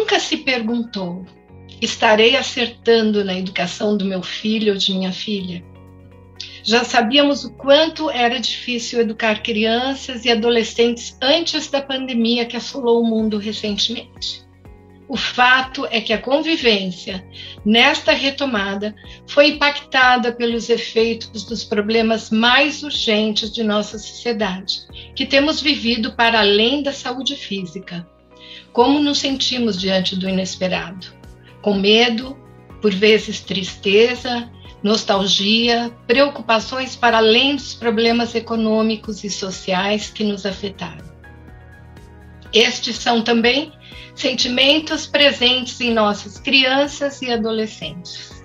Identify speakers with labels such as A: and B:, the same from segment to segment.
A: nunca se perguntou: estarei acertando na educação do meu filho ou de minha filha? Já sabíamos o quanto era difícil educar crianças e adolescentes antes da pandemia que assolou o mundo recentemente. O fato é que a convivência, nesta retomada, foi impactada pelos efeitos dos problemas mais urgentes de nossa sociedade, que temos vivido para além da saúde física. Como nos sentimos diante do inesperado? Com medo, por vezes tristeza, nostalgia, preocupações para além dos problemas econômicos e sociais que nos afetaram. Estes são também sentimentos presentes em nossas crianças e adolescentes.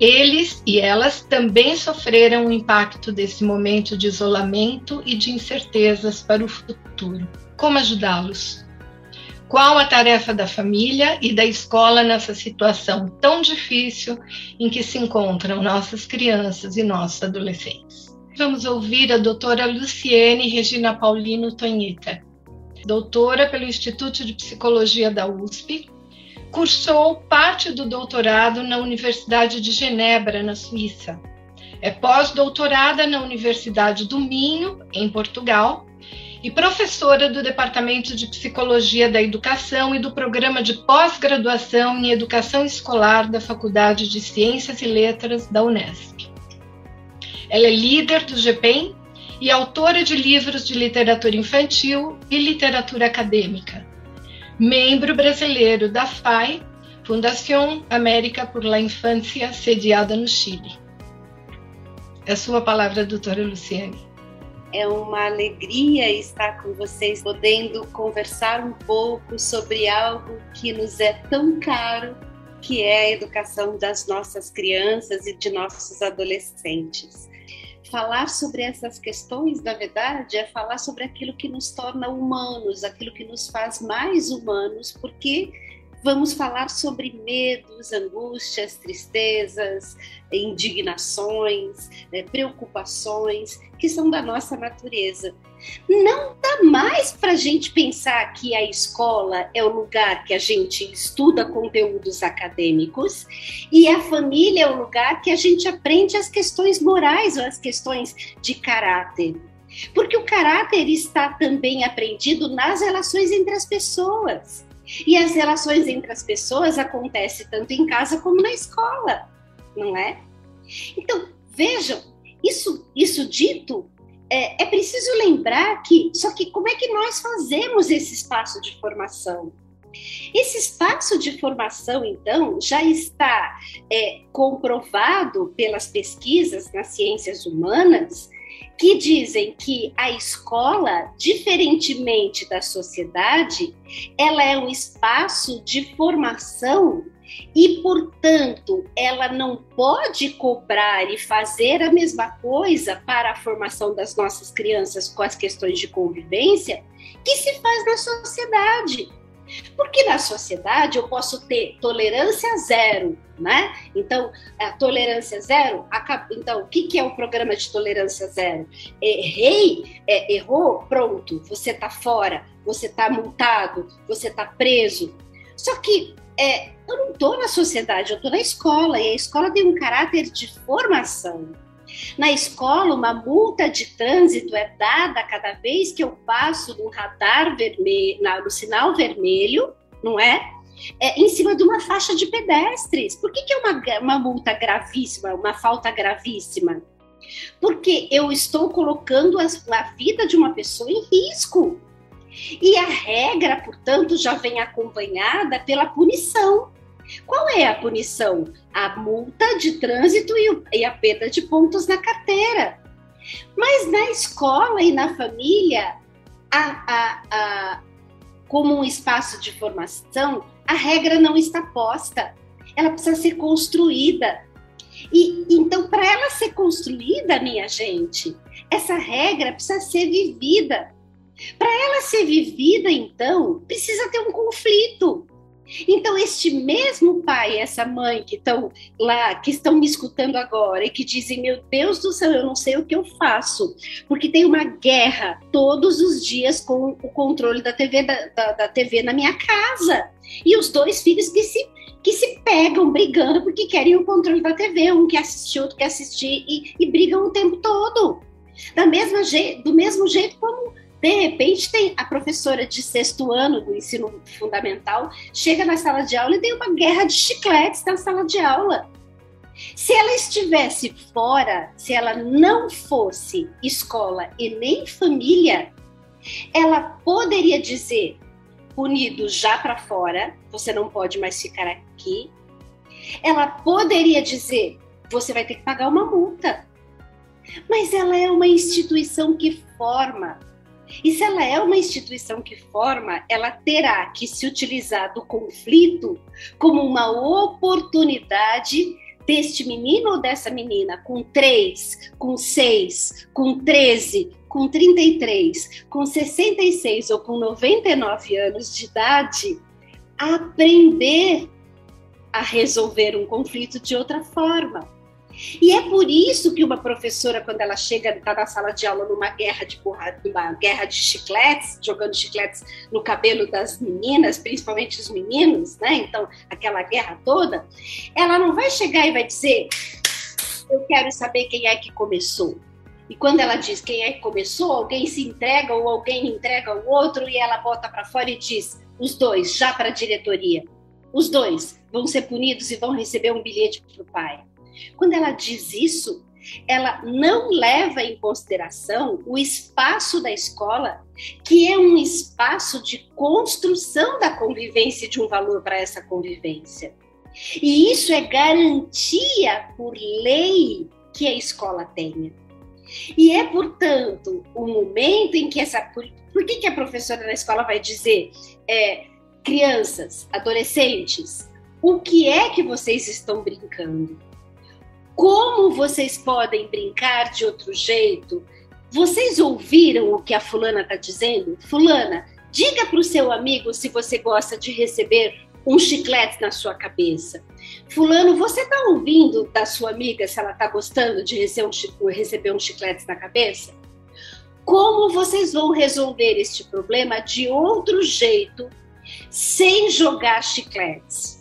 A: Eles e elas também sofreram o impacto desse momento de isolamento e de incertezas para o futuro. Como ajudá-los? Qual a tarefa da família e da escola nessa situação tão difícil em que se encontram nossas crianças e nossos adolescentes? Vamos ouvir a doutora Luciene Regina Paulino Tonhita, doutora pelo Instituto de Psicologia da USP, cursou parte do doutorado na Universidade de Genebra, na Suíça. É pós-doutorada na Universidade do Minho, em Portugal, e professora do Departamento de Psicologia da Educação e do Programa de Pós-Graduação em Educação Escolar da Faculdade de Ciências e Letras da Unesp. Ela é líder do GPEM e autora de livros de literatura infantil e literatura acadêmica. Membro brasileiro da FAI, Fundação América por la Infância, sediada no Chile. É sua palavra, doutora Luciane.
B: É uma alegria estar com vocês, podendo conversar um pouco sobre algo que nos é tão caro, que é a educação das nossas crianças e de nossos adolescentes. Falar sobre essas questões, na verdade, é falar sobre aquilo que nos torna humanos, aquilo que nos faz mais humanos, porque Vamos falar sobre medos, angústias, tristezas, indignações, né, preocupações que são da nossa natureza. Não dá mais para a gente pensar que a escola é o lugar que a gente estuda conteúdos acadêmicos e a família é o lugar que a gente aprende as questões morais ou as questões de caráter. Porque o caráter está também aprendido nas relações entre as pessoas. E as relações entre as pessoas acontecem tanto em casa como na escola, não é? Então, vejam, isso, isso dito, é, é preciso lembrar que, só que como é que nós fazemos esse espaço de formação? Esse espaço de formação, então, já está é, comprovado pelas pesquisas nas ciências humanas que dizem que a escola, diferentemente da sociedade, ela é um espaço de formação e, portanto, ela não pode cobrar e fazer a mesma coisa para a formação das nossas crianças com as questões de convivência que se faz na sociedade. Porque na sociedade eu posso ter tolerância zero, né? Então, a tolerância zero, então, o que, que é o programa de tolerância zero? Errei, é, errou, pronto, você está fora, você está multado, você está preso. Só que é, eu não estou na sociedade, eu estou na escola, e a escola tem um caráter de formação. Na escola, uma multa de trânsito é dada cada vez que eu passo no radar vermelho, no sinal vermelho, não é? é? em cima de uma faixa de pedestres. Por que, que é uma, uma multa gravíssima, uma falta gravíssima? Porque eu estou colocando a, a vida de uma pessoa em risco. E a regra, portanto, já vem acompanhada pela punição. Qual é a punição? A multa de trânsito e a perda de pontos na carteira. Mas na escola e na família, a, a, a, como um espaço de formação, a regra não está posta. Ela precisa ser construída. E então, para ela ser construída, minha gente, essa regra precisa ser vivida. Para ela ser vivida, então, precisa ter um conflito. Então, este mesmo pai essa mãe que estão lá, que estão me escutando agora e que dizem: Meu Deus do céu, eu não sei o que eu faço, porque tem uma guerra todos os dias com o controle da TV, da, da, da TV na minha casa. e os dois filhos que se que se pegam brigando porque querem o controle da TV, um quer assistir, outro quer assistir e, e brigam o tempo todo. Da mesma do mesmo jeito como de repente tem a professora de sexto ano do ensino fundamental chega na sala de aula e tem uma guerra de chicletes na sala de aula. Se ela estivesse fora, se ela não fosse escola e nem família, ela poderia dizer: punido já para fora, você não pode mais ficar aqui. Ela poderia dizer: você vai ter que pagar uma multa. Mas ela é uma instituição que forma. E se ela é uma instituição que forma, ela terá que se utilizar do conflito como uma oportunidade deste menino ou dessa menina com 3, com 6, com 13, com 33, com 66 ou com 99 anos de idade, aprender a resolver um conflito de outra forma. E é por isso que uma professora, quando ela chega, está na sala de aula numa guerra de porra, numa guerra de chicletes, jogando chicletes no cabelo das meninas, principalmente os meninos, né? Então, aquela guerra toda, ela não vai chegar e vai dizer: Eu quero saber quem é que começou. E quando ela diz quem é que começou, alguém se entrega ou alguém entrega o outro e ela bota para fora e diz: os dois, já para a diretoria. Os dois vão ser punidos e vão receber um bilhete para o pai. Quando ela diz isso, ela não leva em consideração o espaço da escola, que é um espaço de construção da convivência de um valor para essa convivência. E isso é garantia por lei que a escola tenha. E é, portanto, o momento em que essa. Por, por que, que a professora na escola vai dizer, é, crianças, adolescentes, o que é que vocês estão brincando? Como vocês podem brincar de outro jeito? Vocês ouviram o que a fulana está dizendo? Fulana, diga para o seu amigo se você gosta de receber um chiclete na sua cabeça. Fulano, você está ouvindo da sua amiga se ela está gostando de receber um, chiclete na cabeça? Como vocês vão resolver este problema de outro jeito, sem jogar chicletes?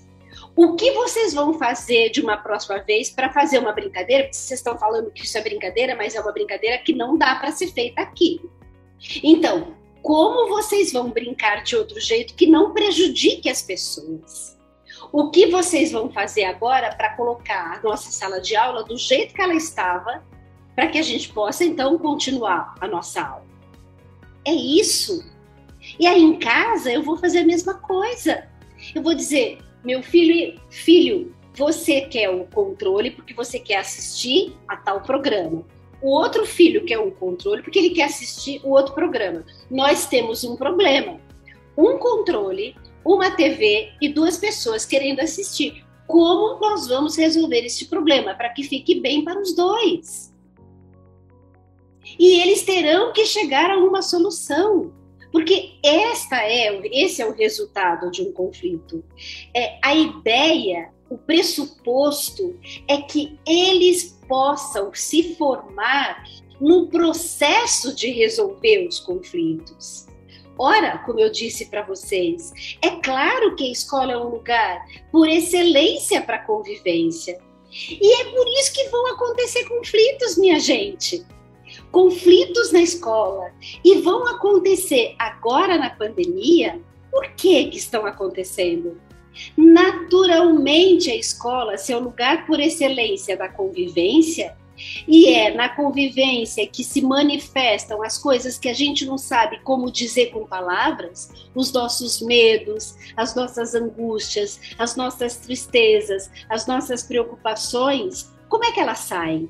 B: O que vocês vão fazer de uma próxima vez para fazer uma brincadeira? Porque vocês estão falando que isso é brincadeira, mas é uma brincadeira que não dá para ser feita aqui. Então, como vocês vão brincar de outro jeito que não prejudique as pessoas. O que vocês vão fazer agora para colocar a nossa sala de aula do jeito que ela estava, para que a gente possa então continuar a nossa aula? É isso. E aí em casa eu vou fazer a mesma coisa. Eu vou dizer, meu filho, filho, você quer o controle porque você quer assistir a tal programa o outro filho quer um controle porque ele quer assistir o outro programa. Nós temos um problema: um controle, uma TV e duas pessoas querendo assistir. Como nós vamos resolver esse problema para que fique bem para os dois? E eles terão que chegar a uma solução, porque esta é, esse é o resultado de um conflito. É a ideia, o pressuposto é que eles possam se formar no processo de resolver os conflitos. Ora, como eu disse para vocês, é claro que a escola é um lugar por excelência para convivência. E é por isso que vão acontecer conflitos, minha gente. Conflitos na escola. E vão acontecer agora na pandemia. Por que, que estão acontecendo? Naturalmente, a escola, seu lugar por excelência da convivência, e é na convivência que se manifestam as coisas que a gente não sabe como dizer com palavras, os nossos medos, as nossas angústias, as nossas tristezas, as nossas preocupações. Como é que elas saem?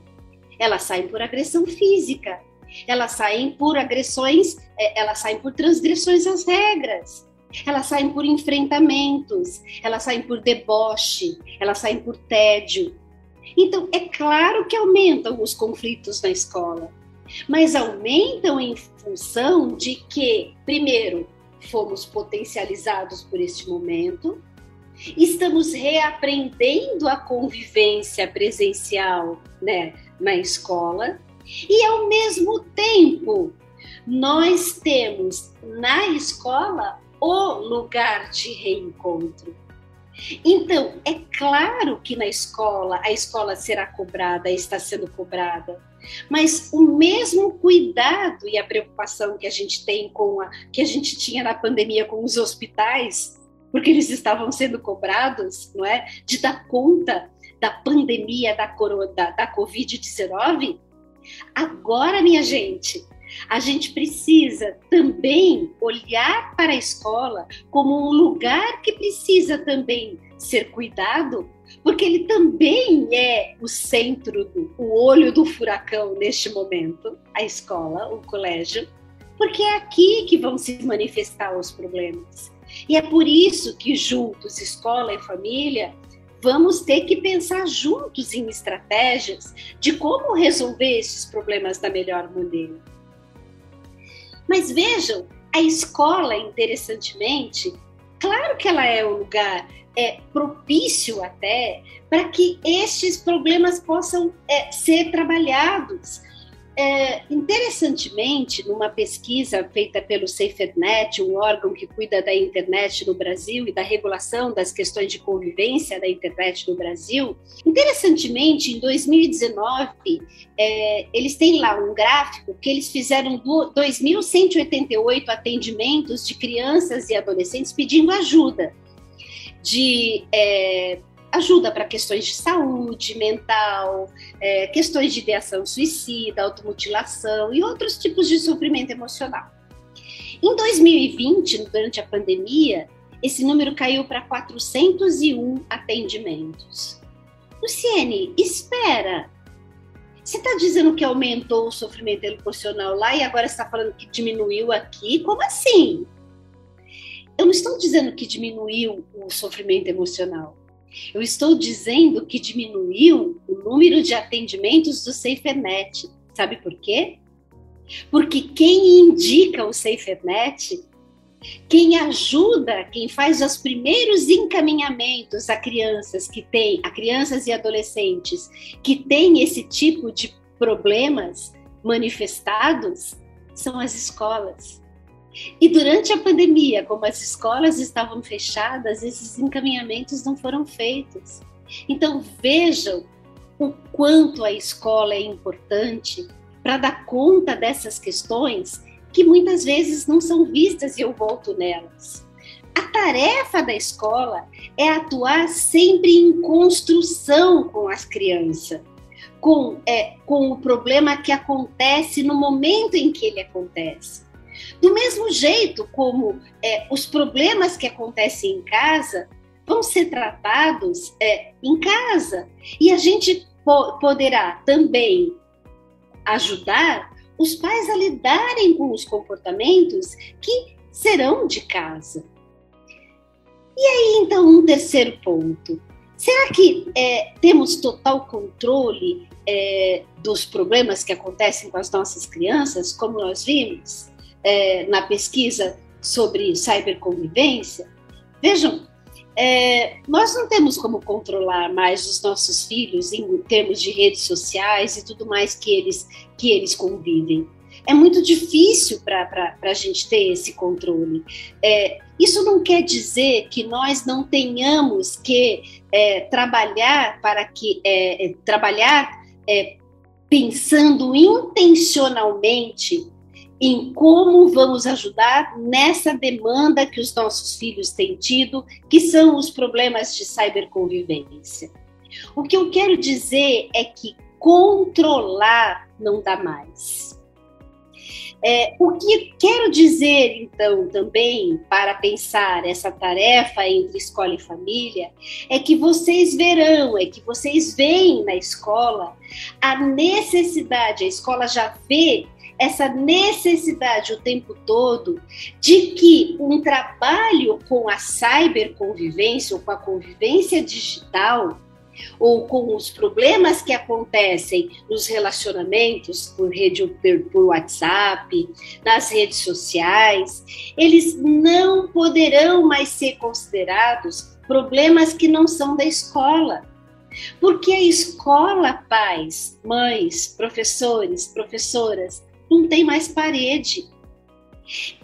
B: Elas saem por agressão física, elas saem por agressões, é, elas saem por transgressões às regras. Elas saem por enfrentamentos, elas saem por deboche, elas saem por tédio. Então, é claro que aumentam os conflitos na escola, mas aumentam em função de que, primeiro, fomos potencializados por este momento, estamos reaprendendo a convivência presencial né, na escola, e ao mesmo tempo, nós temos na escola o lugar de reencontro. Então, é claro que na escola a escola será cobrada, está sendo cobrada, mas o mesmo cuidado e a preocupação que a gente tem com a que a gente tinha na pandemia com os hospitais, porque eles estavam sendo cobrados, não é, de dar conta da pandemia da, da, da Covid-19. Agora, minha gente, a gente precisa também olhar para a escola como um lugar que precisa também ser cuidado, porque ele também é o centro, do, o olho do furacão neste momento, a escola, o colégio, porque é aqui que vão se manifestar os problemas. E é por isso que juntos, escola e família, vamos ter que pensar juntos em estratégias de como resolver esses problemas da melhor maneira. Mas vejam, a escola, interessantemente, claro que ela é um lugar é, propício até para que estes problemas possam é, ser trabalhados. É, interessantemente, numa pesquisa feita pelo SaferNet, um órgão que cuida da internet no Brasil e da regulação das questões de convivência da internet no Brasil, interessantemente, em 2019, é, eles têm lá um gráfico que eles fizeram 2.188 atendimentos de crianças e adolescentes pedindo ajuda de é, ajuda para questões de saúde mental, é, questões de ideação suicida, automutilação e outros tipos de sofrimento emocional. Em 2020, durante a pandemia, esse número caiu para 401 atendimentos. Luciene, espera. Você está dizendo que aumentou o sofrimento emocional lá e agora está falando que diminuiu aqui? Como assim? Eu não estou dizendo que diminuiu o sofrimento emocional. Eu estou dizendo que diminuiu o número de atendimentos do SaferNet. Sabe por quê? Porque quem indica o SaferNet, quem ajuda, quem faz os primeiros encaminhamentos a crianças que têm, a crianças e adolescentes que têm esse tipo de problemas manifestados, são as escolas. E durante a pandemia, como as escolas estavam fechadas, esses encaminhamentos não foram feitos. Então vejam o quanto a escola é importante para dar conta dessas questões que muitas vezes não são vistas e eu volto nelas. A tarefa da escola é atuar sempre em construção com as crianças, com, é, com o problema que acontece no momento em que ele acontece. Do mesmo jeito como é, os problemas que acontecem em casa vão ser tratados é, em casa e a gente po poderá também ajudar os pais a lidarem com os comportamentos que serão de casa. E aí, então, um terceiro ponto. Será que é, temos total controle é, dos problemas que acontecem com as nossas crianças, como nós vimos? É, na pesquisa sobre cyberconvivência, vejam, é, nós não temos como controlar mais os nossos filhos em termos de redes sociais e tudo mais que eles, que eles convivem. É muito difícil para a gente ter esse controle. É, isso não quer dizer que nós não tenhamos que é, trabalhar para que é, é, trabalhar é, pensando intencionalmente em como vamos ajudar nessa demanda que os nossos filhos têm tido, que são os problemas de cyberconvivência. O que eu quero dizer é que controlar não dá mais. É, o que quero dizer, então, também, para pensar essa tarefa entre escola e família, é que vocês verão, é que vocês veem na escola a necessidade, a escola já vê essa necessidade o tempo todo de que um trabalho com a cyberconvivência ou com a convivência digital ou com os problemas que acontecem nos relacionamentos por rede por WhatsApp, nas redes sociais, eles não poderão mais ser considerados problemas que não são da escola. Porque a escola, pais, mães, professores, professoras, não tem mais parede.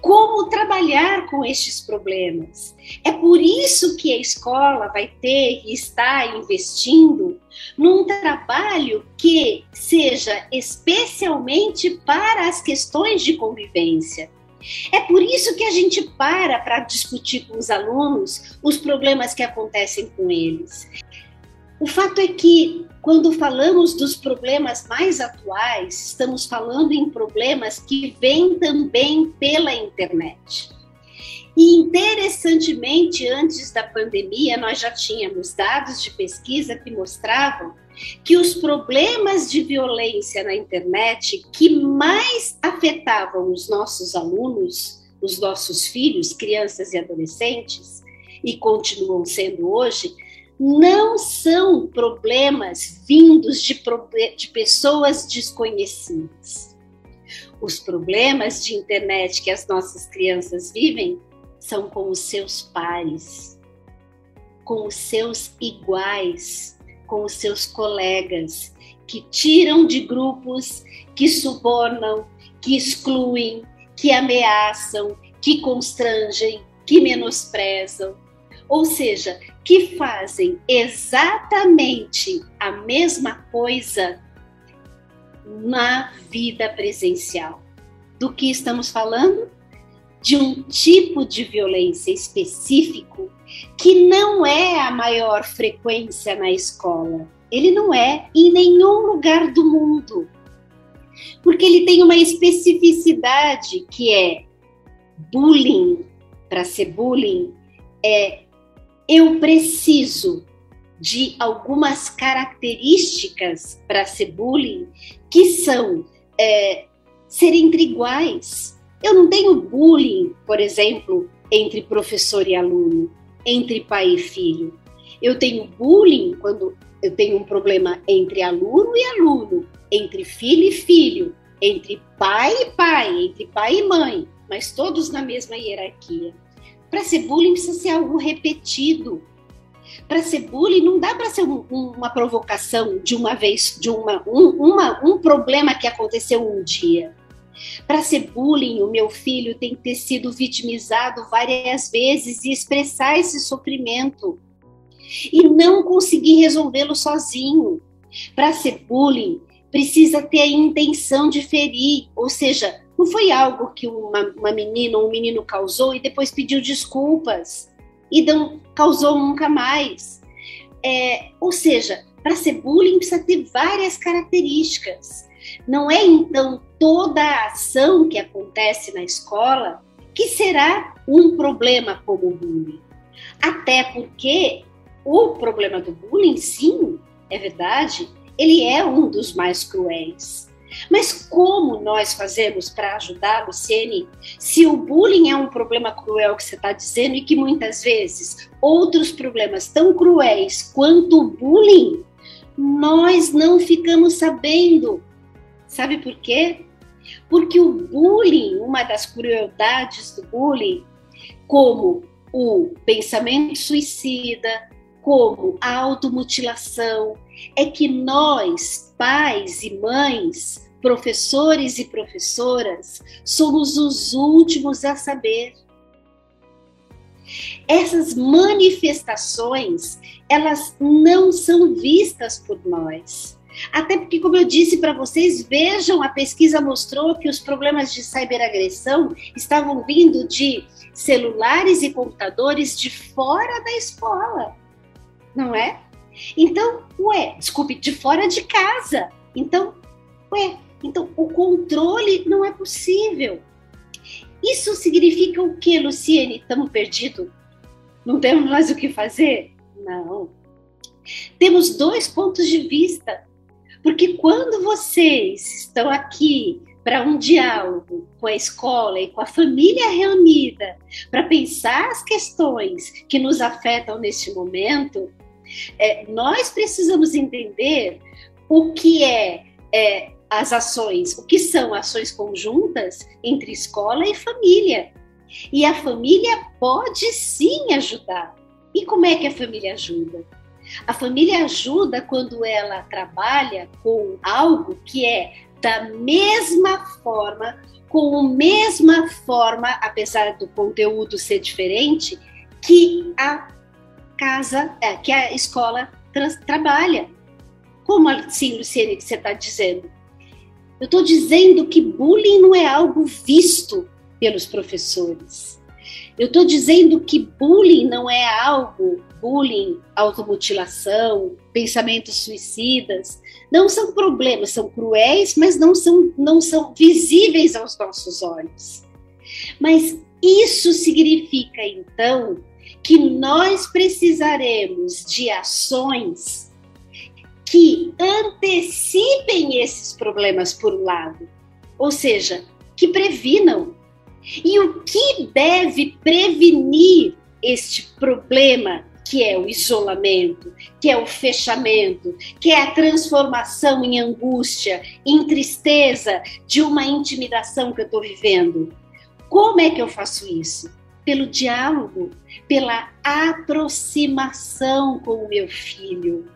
B: Como trabalhar com estes problemas? É por isso que a escola vai ter e está investindo num trabalho que seja especialmente para as questões de convivência. É por isso que a gente para para discutir com os alunos os problemas que acontecem com eles. O fato é que, quando falamos dos problemas mais atuais, estamos falando em problemas que vêm também pela internet. E interessantemente, antes da pandemia, nós já tínhamos dados de pesquisa que mostravam que os problemas de violência na internet que mais afetavam os nossos alunos, os nossos filhos, crianças e adolescentes, e continuam sendo hoje, não são problemas vindos de, de pessoas desconhecidas. Os problemas de internet que as nossas crianças vivem são com os seus pares, com os seus iguais, com os seus colegas, que tiram de grupos, que subornam, que excluem, que ameaçam, que constrangem, que menosprezam. Ou seja, que fazem exatamente a mesma coisa na vida presencial. Do que estamos falando? De um tipo de violência específico que não é a maior frequência na escola. Ele não é em nenhum lugar do mundo. Porque ele tem uma especificidade que é bullying. Para ser bullying, é eu preciso de algumas características para ser bullying que são é, ser entre iguais. Eu não tenho bullying, por exemplo, entre professor e aluno, entre pai e filho. Eu tenho bullying quando eu tenho um problema entre aluno e aluno, entre filho e filho, entre pai e pai, entre pai e mãe, mas todos na mesma hierarquia. Para ser bullying precisa ser algo repetido. Para ser bullying não dá para ser um, um, uma provocação de uma vez, de uma, um, uma, um problema que aconteceu um dia. Para ser bullying, o meu filho tem que ter sido vitimizado várias vezes e expressar esse sofrimento e não conseguir resolvê-lo sozinho. Para ser bullying, precisa ter a intenção de ferir, ou seja, não foi algo que uma, uma menina ou um menino causou e depois pediu desculpas e não causou nunca mais. É, ou seja, para ser bullying precisa ter várias características. Não é então toda a ação que acontece na escola que será um problema como bullying. Até porque o problema do bullying, sim, é verdade, ele é um dos mais cruéis. Mas como nós fazemos para ajudar, Luciene, se o bullying é um problema cruel que você está dizendo e que muitas vezes outros problemas tão cruéis quanto o bullying, nós não ficamos sabendo. Sabe por quê? Porque o bullying, uma das crueldades do bullying, como o pensamento suicida, como a automutilação, é que nós, pais e mães, professores e professoras, somos os últimos a saber. Essas manifestações, elas não são vistas por nós. Até porque, como eu disse para vocês, vejam, a pesquisa mostrou que os problemas de ciberagressão estavam vindo de celulares e computadores de fora da escola, não é? Então, ué, desculpe, de fora de casa. Então, ué, então o controle não é possível. Isso significa o que, Luciene? Estamos perdidos? Não temos mais o que fazer? Não. Temos dois pontos de vista. Porque quando vocês estão aqui para um diálogo com a escola e com a família reunida, para pensar as questões que nos afetam neste momento, é, nós precisamos entender o que é, é as ações, o que são ações conjuntas entre escola e família. E a família pode sim ajudar. E como é que a família ajuda? A família ajuda quando ela trabalha com algo que é da mesma forma com a mesma forma, apesar do conteúdo ser diferente, que a casa, é, que a escola trabalha. Como assim, Luciene, que você está dizendo? Eu estou dizendo que bullying não é algo visto pelos professores. Eu estou dizendo que bullying não é algo, bullying, automutilação, pensamentos suicidas, não são problemas, são cruéis, mas não são, não são visíveis aos nossos olhos. Mas isso significa, então, que nós precisaremos de ações que antecipem esses problemas por um lado, ou seja, que previnam. E o que deve prevenir este problema que é o isolamento, que é o fechamento, que é a transformação em angústia, em tristeza de uma intimidação que eu estou vivendo. Como é que eu faço isso? Pelo diálogo, pela aproximação com o meu filho.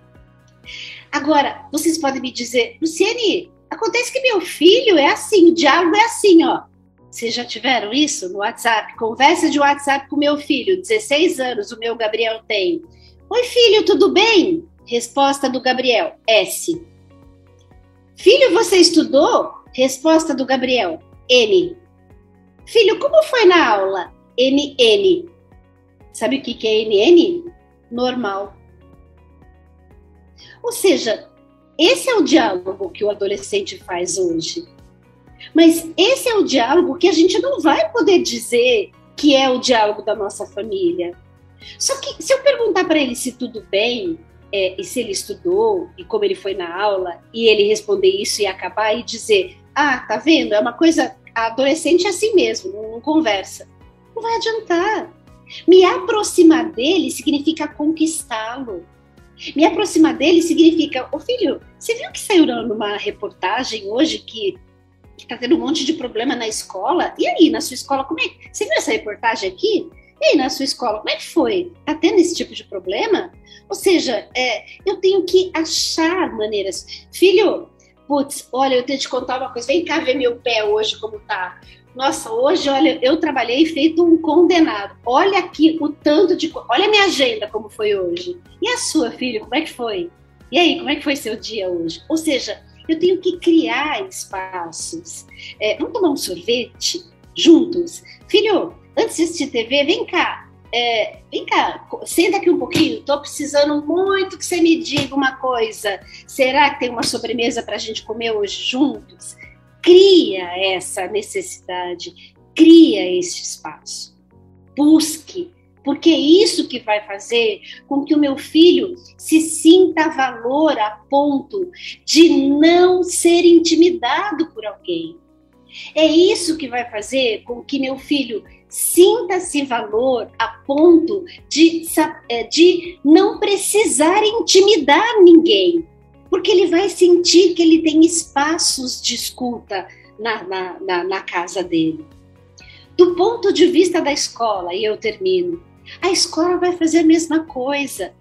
B: Agora, vocês podem me dizer, Luciane, acontece que meu filho é assim, o diálogo é assim, ó. Vocês já tiveram isso no WhatsApp? Conversa de WhatsApp com meu filho, 16 anos, o meu Gabriel tem. Oi, filho, tudo bem? Resposta do Gabriel: S. Filho, você estudou? Resposta do Gabriel: N. Filho, como foi na aula? NN. Sabe o que é NN? Normal. Ou seja, esse é o diálogo que o adolescente faz hoje. Mas esse é o diálogo que a gente não vai poder dizer que é o diálogo da nossa família. Só que se eu perguntar para ele se tudo bem, é, e se ele estudou, e como ele foi na aula, e ele responder isso e acabar e dizer: Ah, tá vendo? É uma coisa. A adolescente é assim mesmo, não, não conversa. Não vai adiantar. Me aproximar dele significa conquistá-lo. Me aproximar dele significa, ô filho, você viu que saiu numa reportagem hoje que que tá tendo um monte de problema na escola. E aí, na sua escola, como é que. Você viu essa reportagem aqui? E aí, na sua escola, como é que foi? Tá tendo esse tipo de problema? Ou seja, é, eu tenho que achar maneiras. Filho, putz, olha, eu tenho que te contar uma coisa. Vem cá ver meu pé hoje como tá. Nossa, hoje, olha, eu trabalhei feito um condenado. Olha aqui o tanto de. Olha a minha agenda como foi hoje. E a sua, filha, como é que foi? E aí, como é que foi seu dia hoje? Ou seja, eu tenho que criar espaços. É, vamos tomar um sorvete juntos? Filho, antes de assistir TV, vem cá. É, vem cá, senta aqui um pouquinho. Estou precisando muito que você me diga uma coisa. Será que tem uma sobremesa para a gente comer hoje juntos? Cria essa necessidade, cria esse espaço. Busque porque é isso que vai fazer com que o meu filho se sinta valor a ponto de não ser intimidado por alguém. É isso que vai fazer com que meu filho sinta-se valor a ponto de, é, de não precisar intimidar ninguém, porque ele vai sentir que ele tem espaços de escuta na, na, na, na casa dele. Do ponto de vista da escola, e eu termino, a escola vai fazer a mesma coisa.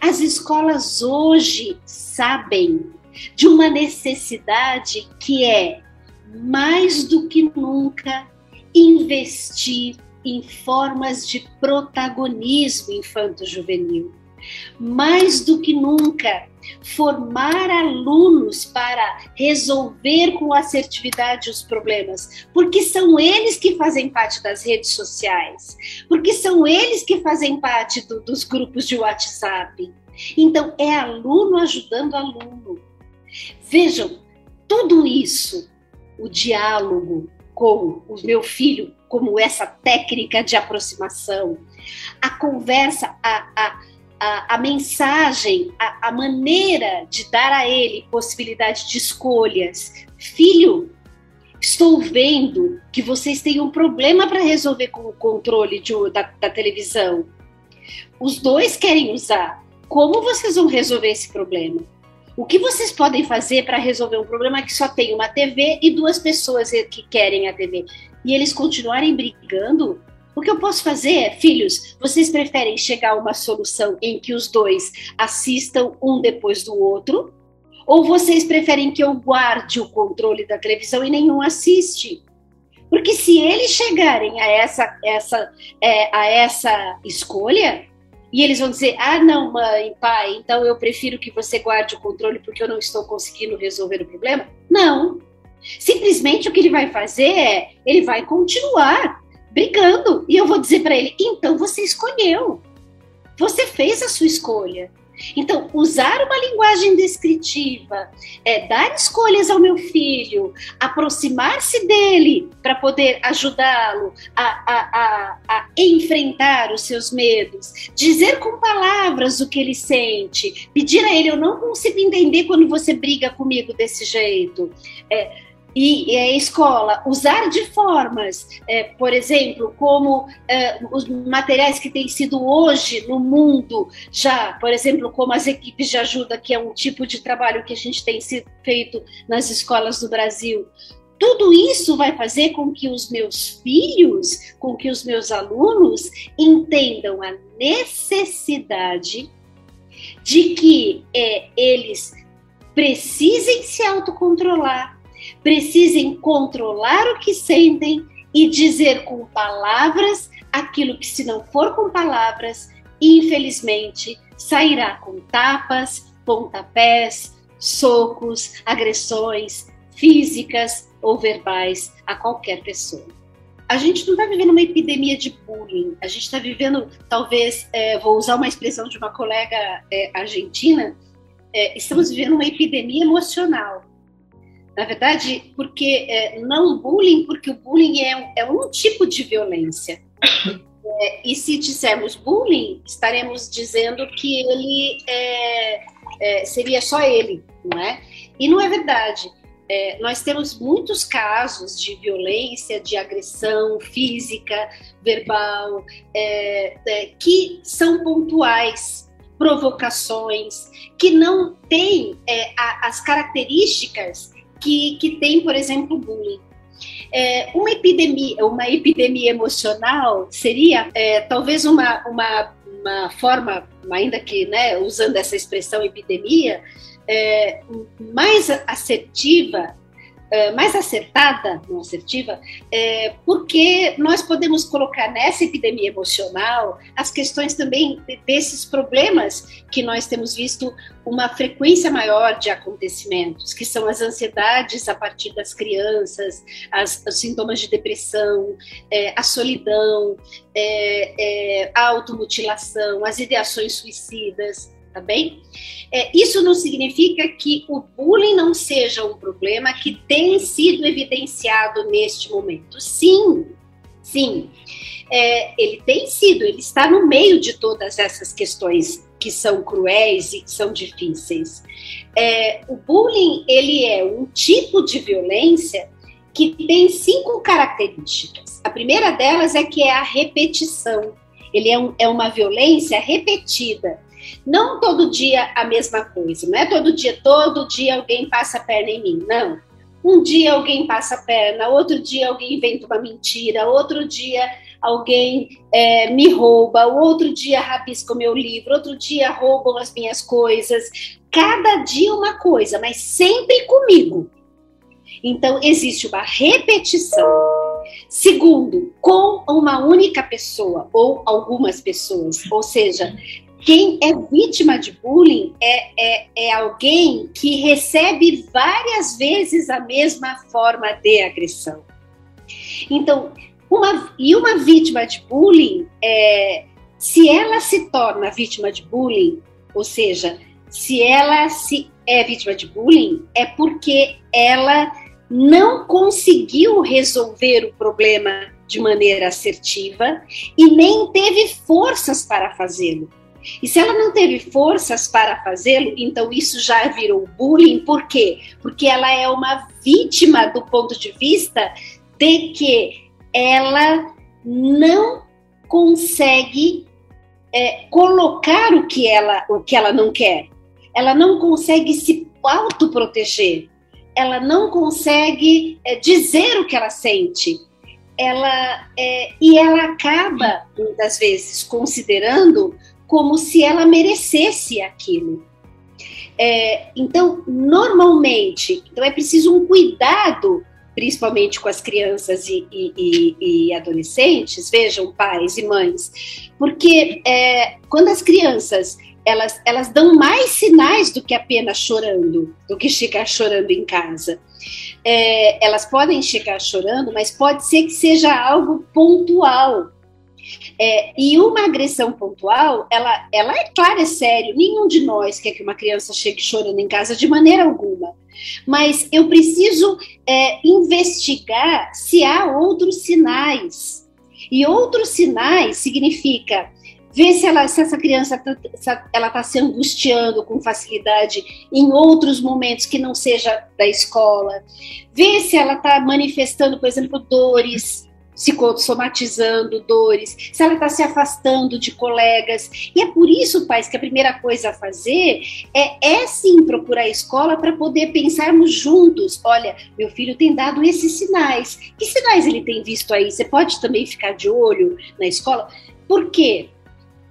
B: As escolas hoje sabem de uma necessidade que é mais do que nunca investir em formas de protagonismo infanto-juvenil. Mais do que nunca, formar alunos para resolver com assertividade os problemas, porque são eles que fazem parte das redes sociais, porque são eles que fazem parte do, dos grupos de WhatsApp. Então, é aluno ajudando aluno. Vejam, tudo isso, o diálogo com o meu filho, como essa técnica de aproximação, a conversa, a, a a, a mensagem, a, a maneira de dar a ele possibilidade de escolhas. Filho, estou vendo que vocês têm um problema para resolver com o controle de, da, da, televisão. Os dois querem usar. Como vocês vão resolver esse problema? O que vocês podem fazer para resolver um problema que só tem uma TV e duas pessoas que querem a TV? E eles continuarem brigando? O que eu posso fazer filhos, vocês preferem chegar a uma solução em que os dois assistam um depois do outro? Ou vocês preferem que eu guarde o controle da televisão e nenhum assiste? Porque se eles chegarem a essa, essa, é, a essa escolha, e eles vão dizer: ah, não, mãe, pai, então eu prefiro que você guarde o controle porque eu não estou conseguindo resolver o problema. Não. Simplesmente o que ele vai fazer é: ele vai continuar brigando. E eu vou dizer para ele: então você escolheu. Você fez a sua escolha. Então, usar uma linguagem descritiva, é, dar escolhas ao meu filho, aproximar-se dele para poder ajudá-lo a, a, a, a, enfrentar os seus medos, dizer com palavras o que ele sente, pedir a ele: Eu não consigo entender quando você briga comigo desse jeito. É, e, a escola usar de formas, é, por exemplo, como é, os materiais que têm sido hoje no mundo já, por exemplo, como as equipes de ajuda, que é um tipo de trabalho que a gente tem feito nas escolas do Brasil. Tudo isso vai fazer com que os meus filhos, com que os meus alunos entendam a necessidade de que é, eles precisem se autocontrolar, precisem controlar o que sentem e dizer com palavras aquilo que, se não for com palavras, infelizmente sairá com tapas, pontapés, socos, agressões físicas ou verbais a qualquer pessoa. A gente não está vivendo uma epidemia de bullying, a gente está vivendo, talvez, é, vou usar uma expressão de uma colega é, argentina, é, estamos vivendo uma epidemia emocional na verdade, porque é, não bullying, porque o bullying é, é um tipo de violência. É, e se dissermos bullying, estaremos dizendo que ele é, é seria só ele, não é? E não é verdade. É, nós temos muitos casos de violência, de agressão física, verbal, é, que são pontuais, provocações, que não têm as características que, que tem, por exemplo, bullying. É, uma epidemia, uma epidemia emocional seria é, talvez uma, uma, uma forma, ainda que né, usando essa expressão epidemia, é, mais assertiva mais acertada, não assertiva, é, porque nós podemos colocar nessa epidemia emocional as questões também desses problemas que nós temos visto uma frequência maior de acontecimentos, que são as ansiedades a partir das crianças, as, os sintomas de depressão, é, a solidão, é, a automutilação, as ideações suicidas, tá bem? É, isso não significa que o bullying não seja um problema que tem sido evidenciado neste momento. Sim, sim. É, ele tem sido, ele está no meio de todas essas questões que são cruéis e que são difíceis. É, o bullying, ele é um tipo de violência que tem cinco características. A primeira delas é que é a repetição. Ele é, um, é uma violência repetida não todo dia a mesma coisa, não é todo dia, todo dia alguém passa a perna em mim, não. Um dia alguém passa a perna, outro dia alguém inventa uma mentira, outro dia alguém é, me rouba, outro dia rabisca o meu livro, outro dia roubam as minhas coisas. Cada dia uma coisa, mas sempre comigo. Então, existe uma repetição. Segundo, com uma única pessoa ou algumas pessoas, ou seja, quem é vítima de bullying é, é, é alguém que recebe várias vezes a mesma forma de agressão. Então, uma, e uma vítima de bullying, é, se ela se torna vítima de bullying, ou seja, se ela se é vítima de bullying, é porque ela não conseguiu resolver o problema de maneira assertiva e nem teve forças para fazê-lo. E se ela não teve forças para fazê-lo, então isso já virou bullying. Por quê? Porque ela é uma vítima do ponto de vista de que ela não consegue é, colocar o que ela o que ela não quer. Ela não consegue se autoproteger. Ela não consegue é, dizer o que ela sente. Ela é, e ela acaba muitas vezes considerando como se ela merecesse aquilo. É, então, normalmente, então é preciso um cuidado principalmente com as crianças e, e, e, adolescentes, vejam, pais e mães, porque é, quando as crianças elas, elas dão mais sinais do que apenas chorando, do que chegar chorando em casa. É, elas podem chegar chorando, mas pode ser que seja algo pontual. É, e uma agressão pontual, ela, ela é claro, é sério. Nenhum de nós quer que uma criança chegue chorando em casa de maneira alguma. Mas eu preciso é, investigar se há outros sinais. E outros sinais significa ver se, ela, se essa criança tá, está se angustiando com facilidade em outros momentos que não seja da escola, ver se ela está manifestando, por exemplo, dores psicossomatizando dores, se ela está se afastando de colegas. E é por isso, pais, que a primeira coisa a fazer é, é sim procurar a escola para poder pensarmos juntos. Olha, meu filho tem dado esses sinais. Que sinais ele tem visto aí? Você pode também ficar de olho na escola? Por quê?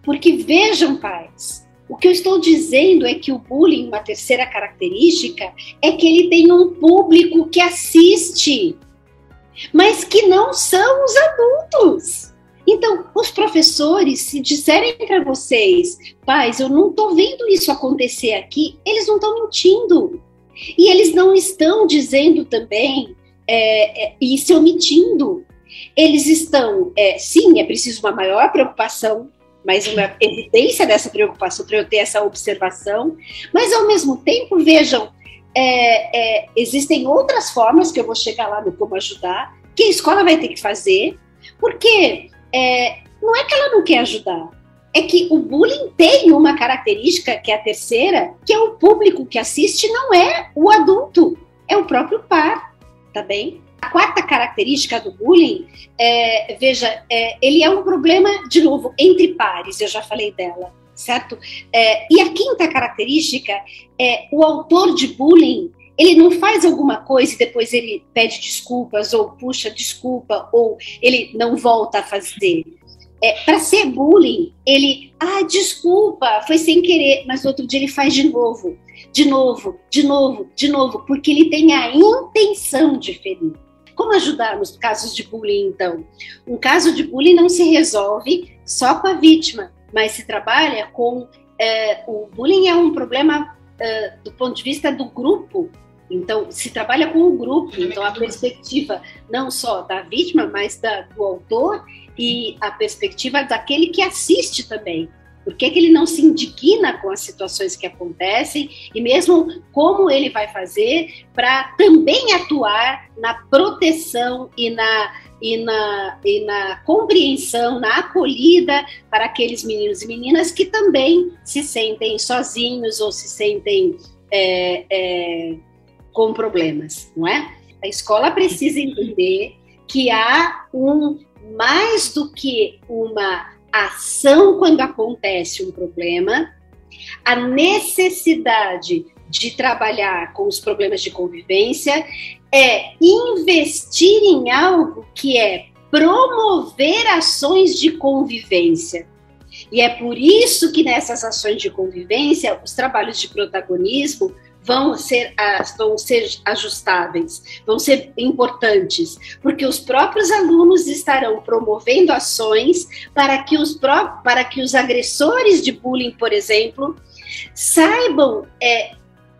B: Porque vejam, pais, o que eu estou dizendo é que o bullying, uma terceira característica, é que ele tem um público que assiste mas que não são os adultos. Então, os professores, se disserem para vocês, pais, eu não estou vendo isso acontecer aqui, eles não estão mentindo. E eles não estão dizendo também é, é, e se omitindo. Eles estão, é, sim, é preciso uma maior preocupação, mas uma evidência dessa preocupação para eu ter essa observação, mas ao mesmo tempo, vejam, é, é, existem outras formas que eu vou chegar lá no como ajudar, que a escola vai ter que fazer, porque é, não é que ela não quer ajudar, é que o bullying tem uma característica, que é a terceira, que é o público que assiste não é o adulto, é o próprio par, tá bem? A quarta característica do bullying, é, veja, é, ele é um problema, de novo, entre pares, eu já falei dela certo? É, e a quinta característica é o autor de bullying. Ele não faz alguma coisa e depois ele pede desculpas, ou puxa desculpa, ou ele não volta a fazer. É, para ser bullying, ele, ah, desculpa, foi sem querer, mas outro dia ele faz de novo, de novo, de novo, de novo, porque ele tem a intenção de ferir. Como ajudar nos casos de bullying, então? Um caso de bullying não se resolve só com a vítima, mas se trabalha com. É, o bullying é um problema é, do ponto de vista do grupo. Então, se trabalha com o grupo, então a perspectiva não só da vítima, mas da, do autor e a perspectiva daquele que assiste também. Por que, que, ele não se indigna com as situações que acontecem e mesmo como ele vai fazer para também atuar na proteção e na e na, e na compreensão, na acolhida para aqueles meninos e meninas que também se sentem sozinhos ou se sentem é, é, com problemas, não é? A escola precisa entender que há um mais do que uma ação quando acontece um problema, a necessidade de trabalhar com os problemas de convivência é investir em algo que é promover ações de convivência. E é por isso que nessas ações de convivência, os trabalhos de protagonismo vão ser, vão ser ajustáveis, vão ser importantes, porque os próprios alunos estarão promovendo ações para que os, para que os agressores de bullying, por exemplo, saibam é,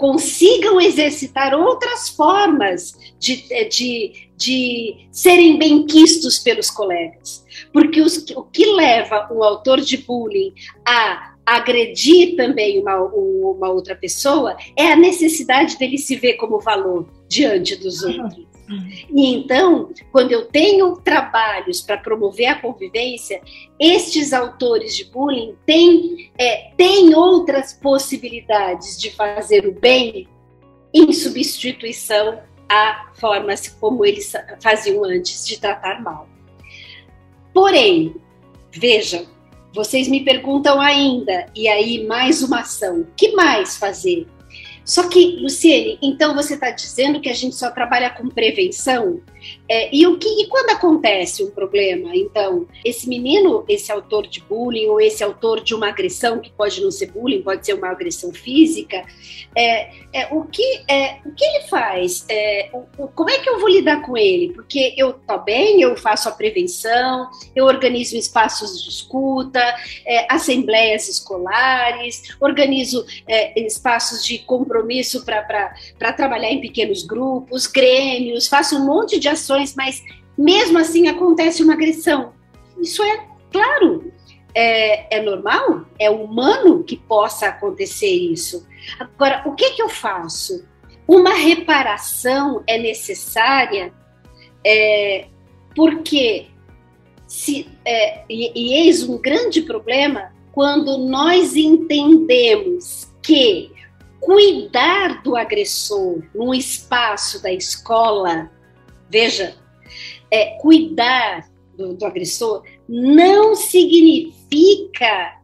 B: consigam exercitar outras formas de, de, de serem benquistos pelos colegas. Porque os, o que leva um autor de bullying a agredir também uma, uma outra pessoa é a necessidade dele se ver como valor diante dos outros. E então, quando eu tenho trabalhos para promover a convivência, estes autores de bullying têm, é, têm outras possibilidades de fazer o bem em substituição a formas como eles faziam antes de tratar mal. Porém, vejam, vocês me perguntam ainda, e aí mais uma ação, que mais fazer? Só que, Luciene, então você está dizendo que a gente só trabalha com prevenção? É, e o que e quando acontece um problema? Então, esse menino, esse autor de bullying ou esse autor de uma agressão que pode não ser bullying, pode ser uma agressão física, é, é o que é, o que ele faz? É, o, como é que eu vou lidar com ele? Porque eu tô bem, eu faço a prevenção, eu organizo espaços de escuta, é, assembleias escolares, organizo é, espaços de compromisso para trabalhar em pequenos grupos, grêmios, faço um monte de ações, mas mesmo assim acontece uma agressão. Isso é claro, é, é, normal, é humano que possa acontecer isso. Agora, o que, que eu faço? Uma reparação é necessária é, porque se, é, e, e eis um grande problema quando nós entendemos que cuidar do agressor no espaço da escola, veja, é, cuidar do, do agressor não significa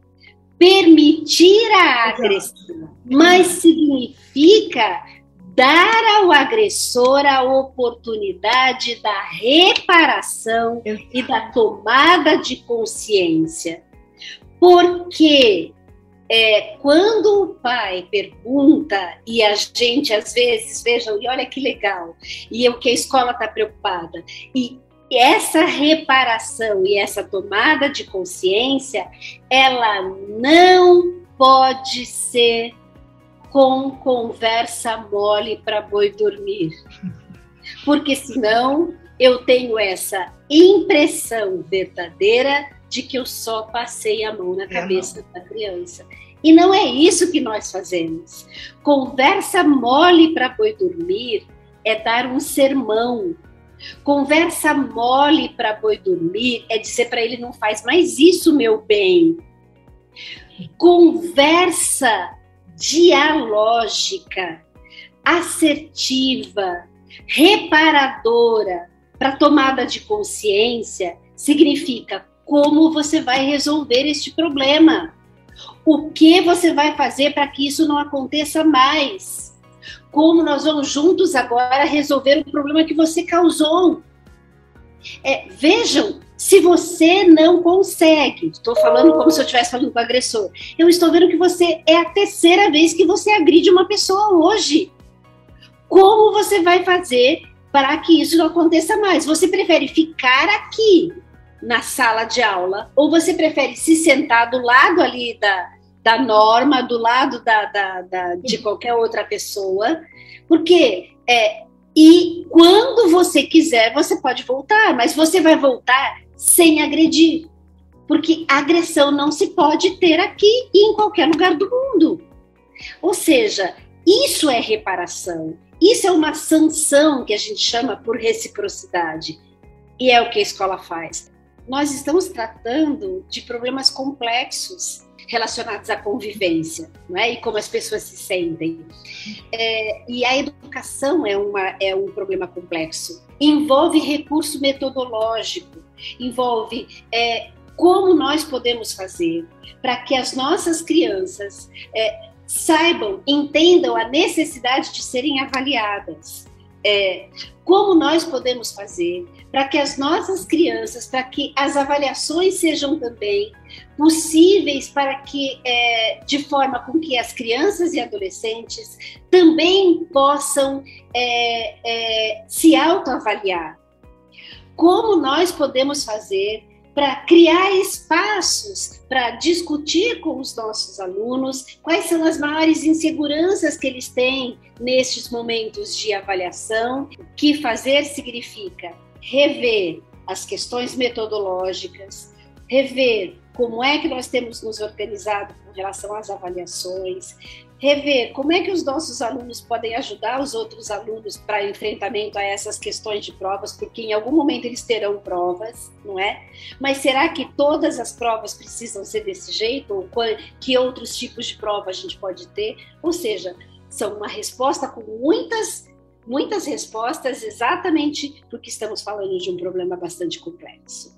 B: permitir a agressão, mas significa dar ao agressor a oportunidade da reparação e da tomada de consciência. Porque é, quando o pai pergunta, e a gente às vezes, vejam, e olha que legal, e o que a escola está preocupada, e essa reparação e essa tomada de consciência, ela não pode ser com conversa mole para boi dormir. Porque senão eu tenho essa impressão verdadeira de que eu só passei a mão na é, cabeça da criança. E não é isso que nós fazemos. Conversa mole para boi dormir é dar um sermão. Conversa mole para boi dormir é dizer para ele não faz mais isso, meu bem. Conversa dialógica, assertiva, reparadora para tomada de consciência significa como você vai resolver este problema. O que você vai fazer para que isso não aconteça mais? Como nós vamos juntos agora resolver o problema que você causou? É, vejam, se você não consegue, estou falando como se eu estivesse falando com o agressor, eu estou vendo que você é a terceira vez que você agride uma pessoa hoje. Como você vai fazer para que isso não aconteça mais? Você prefere ficar aqui na sala de aula ou você prefere se sentar do lado ali da, da norma, do lado da, da, da de qualquer outra pessoa? Porque é, e quando você quiser, você pode voltar, mas você vai voltar sem agredir. Porque agressão não se pode ter aqui e em qualquer lugar do mundo. Ou seja, isso é reparação. Isso é uma sanção que a gente chama por reciprocidade. E é o que a escola faz. Nós estamos tratando de problemas complexos relacionados à convivência, não é? E como as pessoas se sentem. É, e a educação é, uma, é um problema complexo. Envolve recurso metodológico, envolve é, como nós podemos fazer para que as nossas crianças é, saibam, entendam a necessidade de serem avaliadas. É, como nós podemos fazer para que as nossas crianças, para que as avaliações sejam também possíveis para que, é, de forma com que as crianças e adolescentes também possam é, é, se autoavaliar. Como nós podemos fazer para criar espaços para discutir com os nossos alunos quais são as maiores inseguranças que eles têm nestes momentos de avaliação. O que fazer significa rever as questões metodológicas, rever como é que nós temos nos organizado com relação às avaliações, rever como é que os nossos alunos podem ajudar os outros alunos para enfrentamento a essas questões de provas, porque em algum momento eles terão provas, não é? Mas será que todas as provas precisam ser desse jeito? Ou que outros tipos de prova a gente pode ter? Ou seja, são uma resposta com muitas muitas respostas exatamente porque estamos falando de um problema bastante complexo.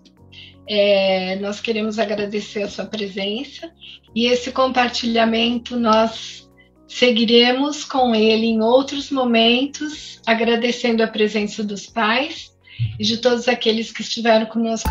A: É, nós queremos agradecer a sua presença e esse compartilhamento nós Seguiremos com ele em outros momentos, agradecendo a presença dos pais e de todos aqueles que estiveram conosco.